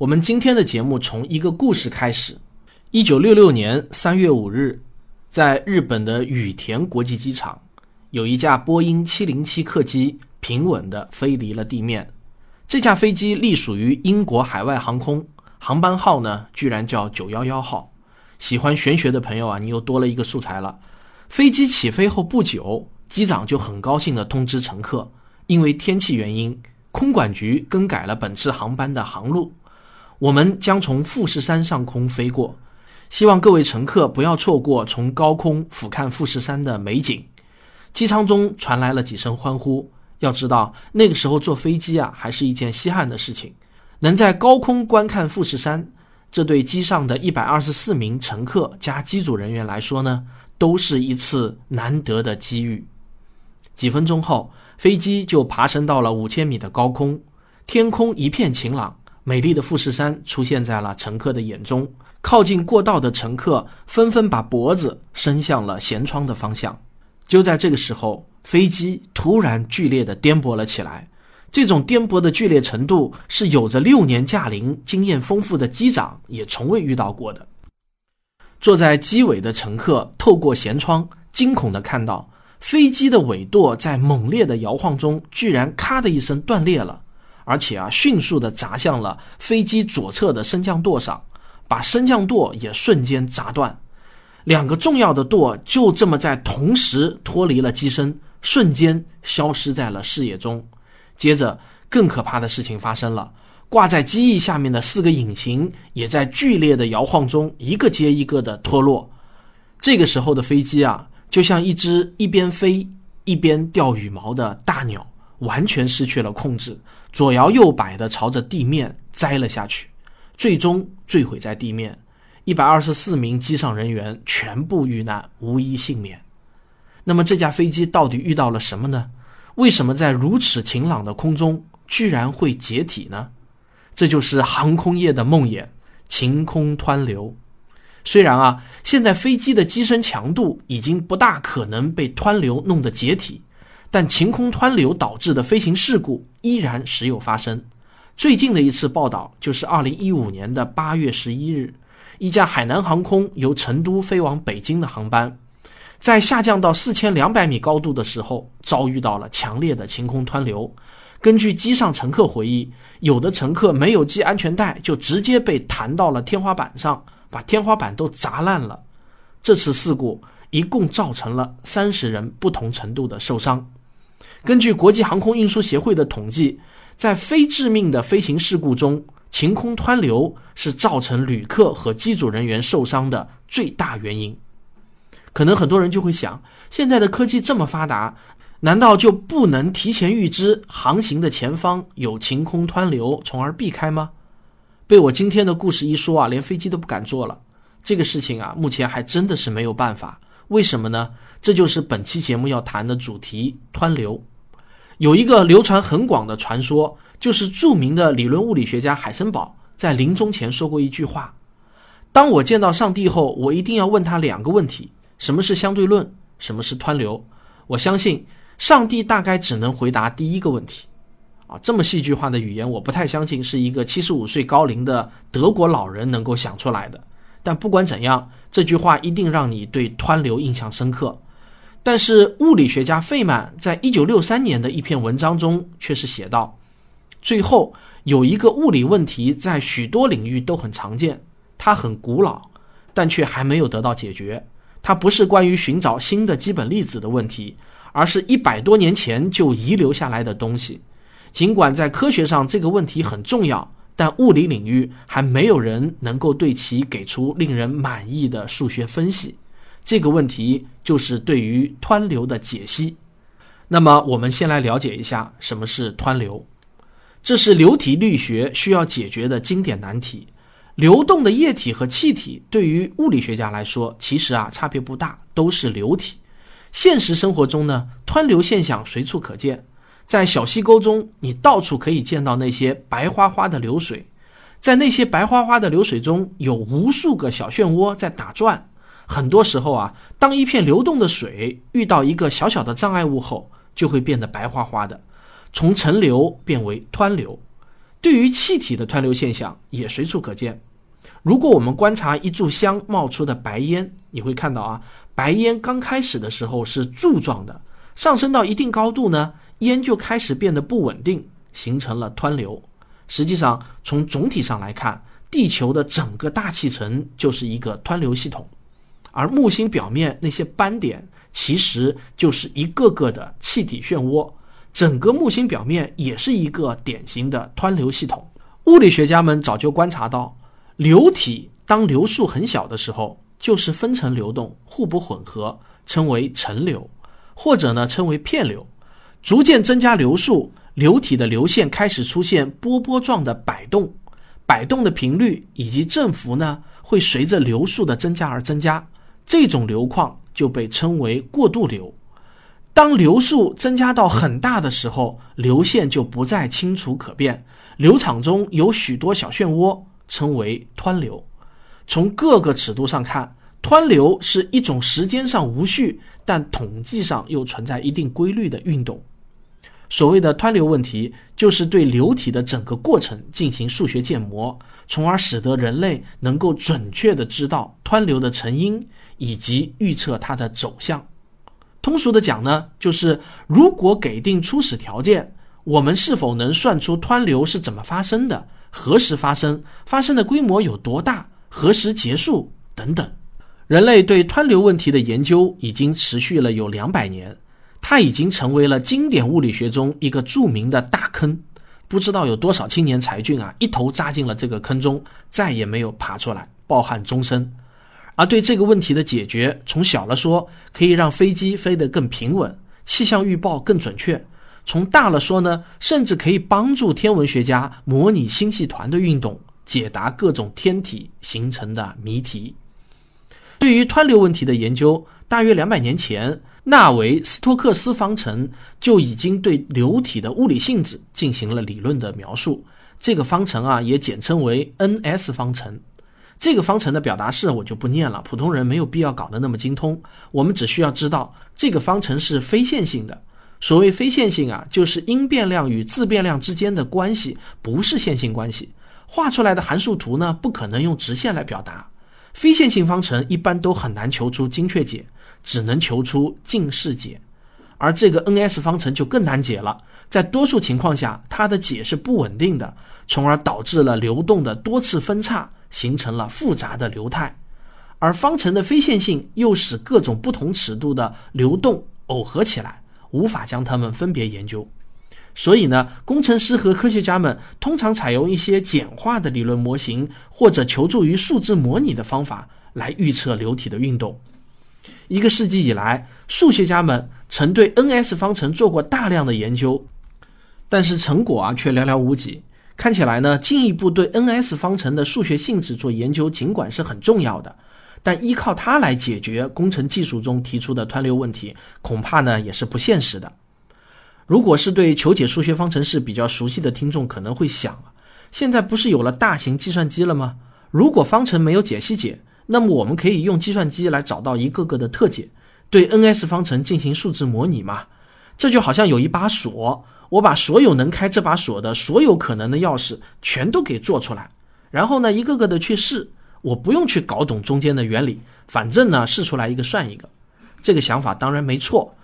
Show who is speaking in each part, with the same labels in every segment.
Speaker 1: 我们今天的节目从一个故事开始。一九六六年三月五日，在日本的羽田国际机场，有一架波音七零七客机平稳地飞离了地面。这架飞机隶属于英国海外航空，航班号呢居然叫九幺幺号。喜欢玄学的朋友啊，你又多了一个素材了。飞机起飞后不久，机长就很高兴地通知乘客，因为天气原因，空管局更改了本次航班的航路。我们将从富士山上空飞过，希望各位乘客不要错过从高空俯瞰富士山的美景。机舱中传来了几声欢呼。要知道，那个时候坐飞机啊，还是一件稀罕的事情。能在高空观看富士山，这对机上的一百二十四名乘客加机组人员来说呢，都是一次难得的机遇。几分钟后，飞机就爬升到了五千米的高空，天空一片晴朗。美丽的富士山出现在了乘客的眼中，靠近过道的乘客纷纷把脖子伸向了舷窗的方向。就在这个时候，飞机突然剧烈的颠簸了起来。这种颠簸的剧烈程度是有着六年驾龄、经验丰富的机长也从未遇到过的。坐在机尾的乘客透过舷窗，惊恐的看到飞机的尾舵在猛烈的摇晃中，居然咔的一声断裂了。而且啊，迅速地砸向了飞机左侧的升降舵上，把升降舵也瞬间砸断。两个重要的舵就这么在同时脱离了机身，瞬间消失在了视野中。接着，更可怕的事情发生了：挂在机翼下面的四个引擎也在剧烈的摇晃中，一个接一个的脱落。这个时候的飞机啊，就像一只一边飞一边掉羽毛的大鸟。完全失去了控制，左摇右摆的朝着地面栽了下去，最终坠毁在地面。一百二十四名机上人员全部遇难，无一幸免。那么这架飞机到底遇到了什么呢？为什么在如此晴朗的空中居然会解体呢？这就是航空业的梦魇——晴空湍流。虽然啊，现在飞机的机身强度已经不大可能被湍流弄得解体。但晴空湍流导致的飞行事故依然时有发生。最近的一次报道就是2015年的8月11日，一架海南航空由成都飞往北京的航班，在下降到4200米高度的时候，遭遇到了强烈的晴空湍流。根据机上乘客回忆，有的乘客没有系安全带，就直接被弹到了天花板上，把天花板都砸烂了。这次事故一共造成了30人不同程度的受伤。根据国际航空运输协会的统计，在非致命的飞行事故中，晴空湍流是造成旅客和机组人员受伤的最大原因。可能很多人就会想，现在的科技这么发达，难道就不能提前预知航行的前方有晴空湍流，从而避开吗？被我今天的故事一说啊，连飞机都不敢坐了。这个事情啊，目前还真的是没有办法。为什么呢？这就是本期节目要谈的主题——湍流。有一个流传很广的传说，就是著名的理论物理学家海森堡在临终前说过一句话：“当我见到上帝后，我一定要问他两个问题：什么是相对论？什么是湍流？”我相信上帝大概只能回答第一个问题。啊，这么戏剧化的语言，我不太相信是一个七十五岁高龄的德国老人能够想出来的。但不管怎样，这句话一定让你对湍流印象深刻。但是，物理学家费曼在一九六三年的一篇文章中却是写道：“最后有一个物理问题在许多领域都很常见，它很古老，但却还没有得到解决。它不是关于寻找新的基本粒子的问题，而是一百多年前就遗留下来的东西。尽管在科学上这个问题很重要，但物理领域还没有人能够对其给出令人满意的数学分析。”这个问题就是对于湍流的解析。那么，我们先来了解一下什么是湍流。这是流体力学需要解决的经典难题。流动的液体和气体对于物理学家来说，其实啊差别不大，都是流体。现实生活中呢，湍流现象随处可见。在小溪沟中，你到处可以见到那些白花花的流水。在那些白花花的流水中，有无数个小漩涡在打转。很多时候啊，当一片流动的水遇到一个小小的障碍物后，就会变得白花花的，从层流变为湍流。对于气体的湍流现象也随处可见。如果我们观察一炷香冒出的白烟，你会看到啊，白烟刚开始的时候是柱状的，上升到一定高度呢，烟就开始变得不稳定，形成了湍流。实际上，从总体上来看，地球的整个大气层就是一个湍流系统，而木星表面那些斑点其实就是一个个的气体漩涡，整个木星表面也是一个典型的湍流系统。物理学家们早就观察到。流体当流速很小的时候，就是分层流动，互不混合，称为层流，或者呢称为片流。逐渐增加流速，流体的流线开始出现波波状的摆动，摆动的频率以及振幅呢会随着流速的增加而增加。这种流况就被称为过渡流。当流速增加到很大的时候，流线就不再清楚可辨，流场中有许多小漩涡。称为湍流。从各个尺度上看，湍流是一种时间上无序，但统计上又存在一定规律的运动。所谓的湍流问题，就是对流体的整个过程进行数学建模，从而使得人类能够准确的知道湍流的成因以及预测它的走向。通俗的讲呢，就是如果给定初始条件，我们是否能算出湍流是怎么发生的？何时发生？发生的规模有多大？何时结束？等等。人类对湍流问题的研究已经持续了有两百年，它已经成为了经典物理学中一个著名的大坑。不知道有多少青年才俊啊，一头扎进了这个坑中，再也没有爬出来，抱憾终生。而对这个问题的解决，从小了说，可以让飞机飞得更平稳，气象预报更准确。从大了说呢，甚至可以帮助天文学家模拟星系团的运动，解答各种天体形成的谜题。对于湍流问题的研究，大约两百年前，纳维斯托克斯方程就已经对流体的物理性质进行了理论的描述。这个方程啊，也简称为 N-S 方程。这个方程的表达式我就不念了，普通人没有必要搞得那么精通。我们只需要知道，这个方程是非线性的。所谓非线性啊，就是因变量与自变量之间的关系不是线性关系，画出来的函数图呢不可能用直线来表达。非线性方程一般都很难求出精确解，只能求出近似解。而这个 N-S 方程就更难解了，在多数情况下，它的解是不稳定的，从而导致了流动的多次分叉，形成了复杂的流态。而方程的非线性又使各种不同尺度的流动耦合起来。无法将它们分别研究，所以呢，工程师和科学家们通常采用一些简化的理论模型，或者求助于数字模拟的方法来预测流体的运动。一个世纪以来，数学家们曾对 N-S 方程做过大量的研究，但是成果啊却寥寥无几。看起来呢，进一步对 N-S 方程的数学性质做研究，尽管是很重要的。但依靠它来解决工程技术中提出的湍流问题，恐怕呢也是不现实的。如果是对求解数学方程式比较熟悉的听众，可能会想，现在不是有了大型计算机了吗？如果方程没有解析解，那么我们可以用计算机来找到一个个的特解，对 N-S 方程进行数字模拟嘛？这就好像有一把锁，我把所有能开这把锁的所有可能的钥匙全都给做出来，然后呢一个个的去试。我不用去搞懂中间的原理，反正呢试出来一个算一个，这个想法当然没错。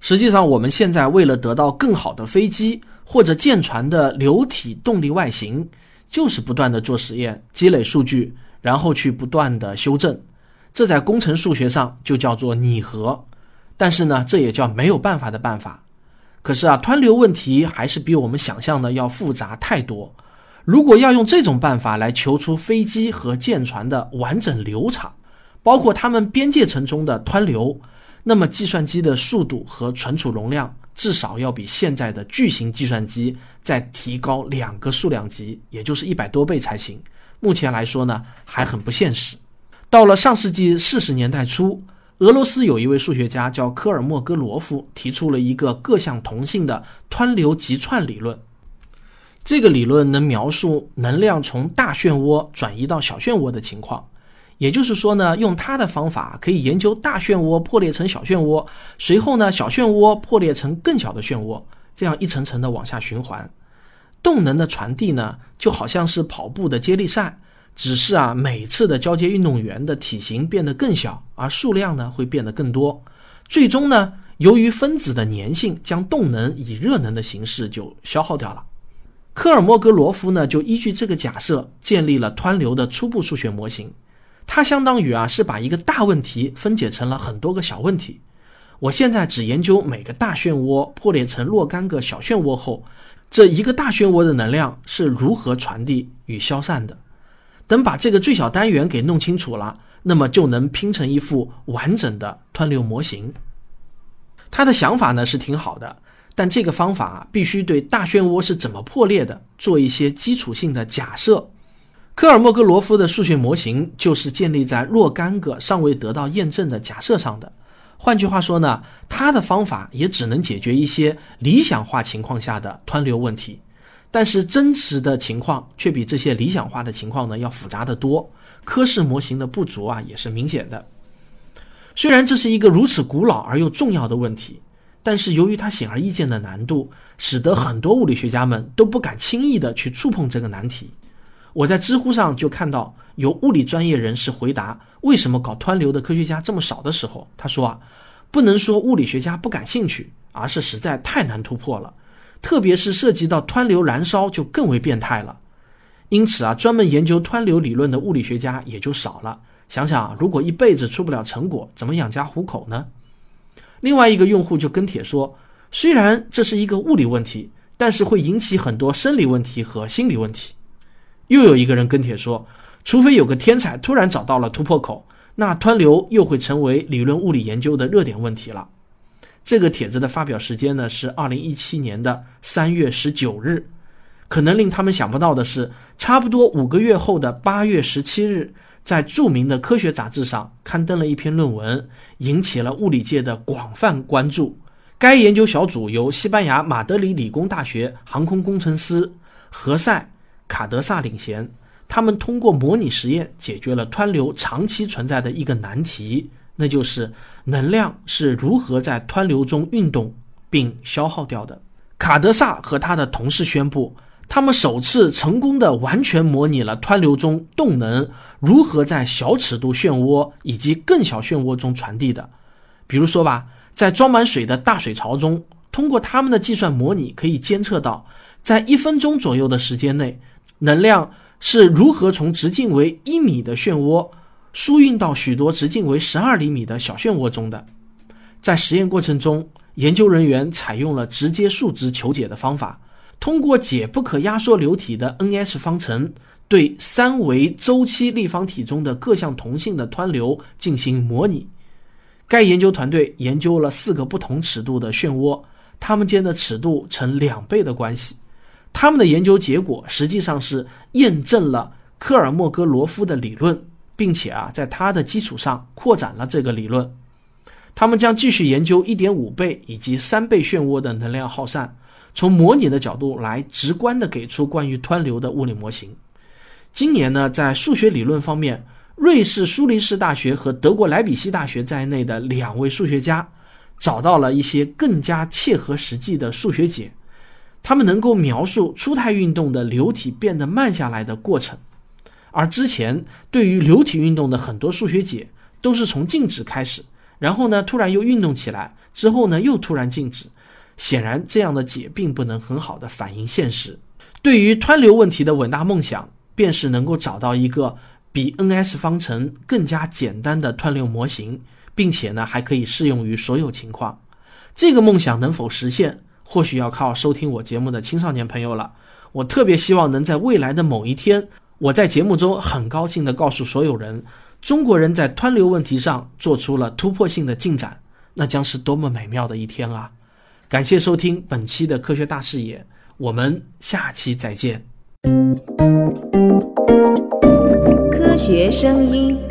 Speaker 1: 实际上，我们现在为了得到更好的飞机或者舰船的流体动力外形，就是不断的做实验，积累数据，然后去不断的修正。这在工程数学上就叫做拟合。但是呢，这也叫没有办法的办法。可是啊，湍流问题还是比我们想象的要复杂太多。如果要用这种办法来求出飞机和舰船的完整流场，包括它们边界层中的湍流，那么计算机的速度和存储容量至少要比现在的巨型计算机再提高两个数量级，也就是一百多倍才行。目前来说呢，还很不现实。到了上世纪四十年代初，俄罗斯有一位数学家叫科尔莫戈罗夫，提出了一个各项同性的湍流集串理论。这个理论能描述能量从大漩涡转移到小漩涡的情况，也就是说呢，用它的方法可以研究大漩涡破裂成小漩涡，随后呢，小漩涡破裂成更小的漩涡，这样一层层的往下循环。动能的传递呢，就好像是跑步的接力赛，只是啊，每次的交接运动员的体型变得更小，而数量呢会变得更多。最终呢，由于分子的粘性，将动能以热能的形式就消耗掉了。科尔莫格罗夫呢，就依据这个假设建立了湍流的初步数学模型。它相当于啊，是把一个大问题分解成了很多个小问题。我现在只研究每个大漩涡破裂成若干个小漩涡后，这一个大漩涡的能量是如何传递与消散的。等把这个最小单元给弄清楚了，那么就能拼成一副完整的湍流模型。他的想法呢是挺好的，但这个方法必须对大漩涡是怎么破裂的做一些基础性的假设。科尔莫格罗夫的数学模型就是建立在若干个尚未得到验证的假设上的。换句话说呢，他的方法也只能解决一些理想化情况下的湍流问题，但是真实的情况却比这些理想化的情况呢要复杂的多。科氏模型的不足啊也是明显的。虽然这是一个如此古老而又重要的问题，但是由于它显而易见的难度，使得很多物理学家们都不敢轻易的去触碰这个难题。我在知乎上就看到有物理专业人士回答为什么搞湍流的科学家这么少的时候，他说啊，不能说物理学家不感兴趣，而是实在太难突破了，特别是涉及到湍流燃烧就更为变态了。因此啊，专门研究湍流理论的物理学家也就少了。想想啊如果一辈子出不了成果，怎么养家糊口呢？另外一个用户就跟帖说，虽然这是一个物理问题，但是会引起很多生理问题和心理问题。又有一个人跟帖说，除非有个天才突然找到了突破口，那湍流又会成为理论物理研究的热点问题了。这个帖子的发表时间呢是二零一七年的三月十九日。可能令他们想不到的是，差不多五个月后的八月十七日，在著名的科学杂志上刊登了一篇论文，引起了物理界的广泛关注。该研究小组由西班牙马德里理工大学航空工程师何塞。卡德萨领衔，他们通过模拟实验解决了湍流长期存在的一个难题，那就是能量是如何在湍流中运动并消耗掉的。卡德萨和他的同事宣布，他们首次成功的完全模拟了湍流中动能如何在小尺度漩涡以及更小漩涡中传递的。比如说吧，在装满水的大水槽中，通过他们的计算模拟，可以监测到，在一分钟左右的时间内。能量是如何从直径为一米的漩涡输运到许多直径为十二厘米的小漩涡中的？在实验过程中，研究人员采用了直接数值求解的方法，通过解不可压缩流体的 NS 方程，对三维周期立方体中的各项同性的湍流进行模拟。该研究团队研究了四个不同尺度的漩涡，它们间的尺度呈两倍的关系。他们的研究结果实际上是验证了科尔莫格罗夫的理论，并且啊，在它的基础上扩展了这个理论。他们将继续研究1.5倍以及3倍漩涡的能量耗散，从模拟的角度来直观的给出关于湍流的物理模型。今年呢，在数学理论方面，瑞士苏黎世大学和德国莱比锡大学在内的两位数学家找到了一些更加切合实际的数学解。他们能够描述初态运动的流体变得慢下来的过程，而之前对于流体运动的很多数学解都是从静止开始，然后呢突然又运动起来，之后呢又突然静止。显然，这样的解并不能很好的反映现实。对于湍流问题的伟大梦想，便是能够找到一个比 NS 方程更加简单的湍流模型，并且呢还可以适用于所有情况。这个梦想能否实现？或许要靠收听我节目的青少年朋友了。我特别希望能在未来的某一天，我在节目中很高兴地告诉所有人，中国人在湍流问题上做出了突破性的进展，那将是多么美妙的一天啊！感谢收听本期的科学大视野，我们下期再见。
Speaker 2: 科学声音。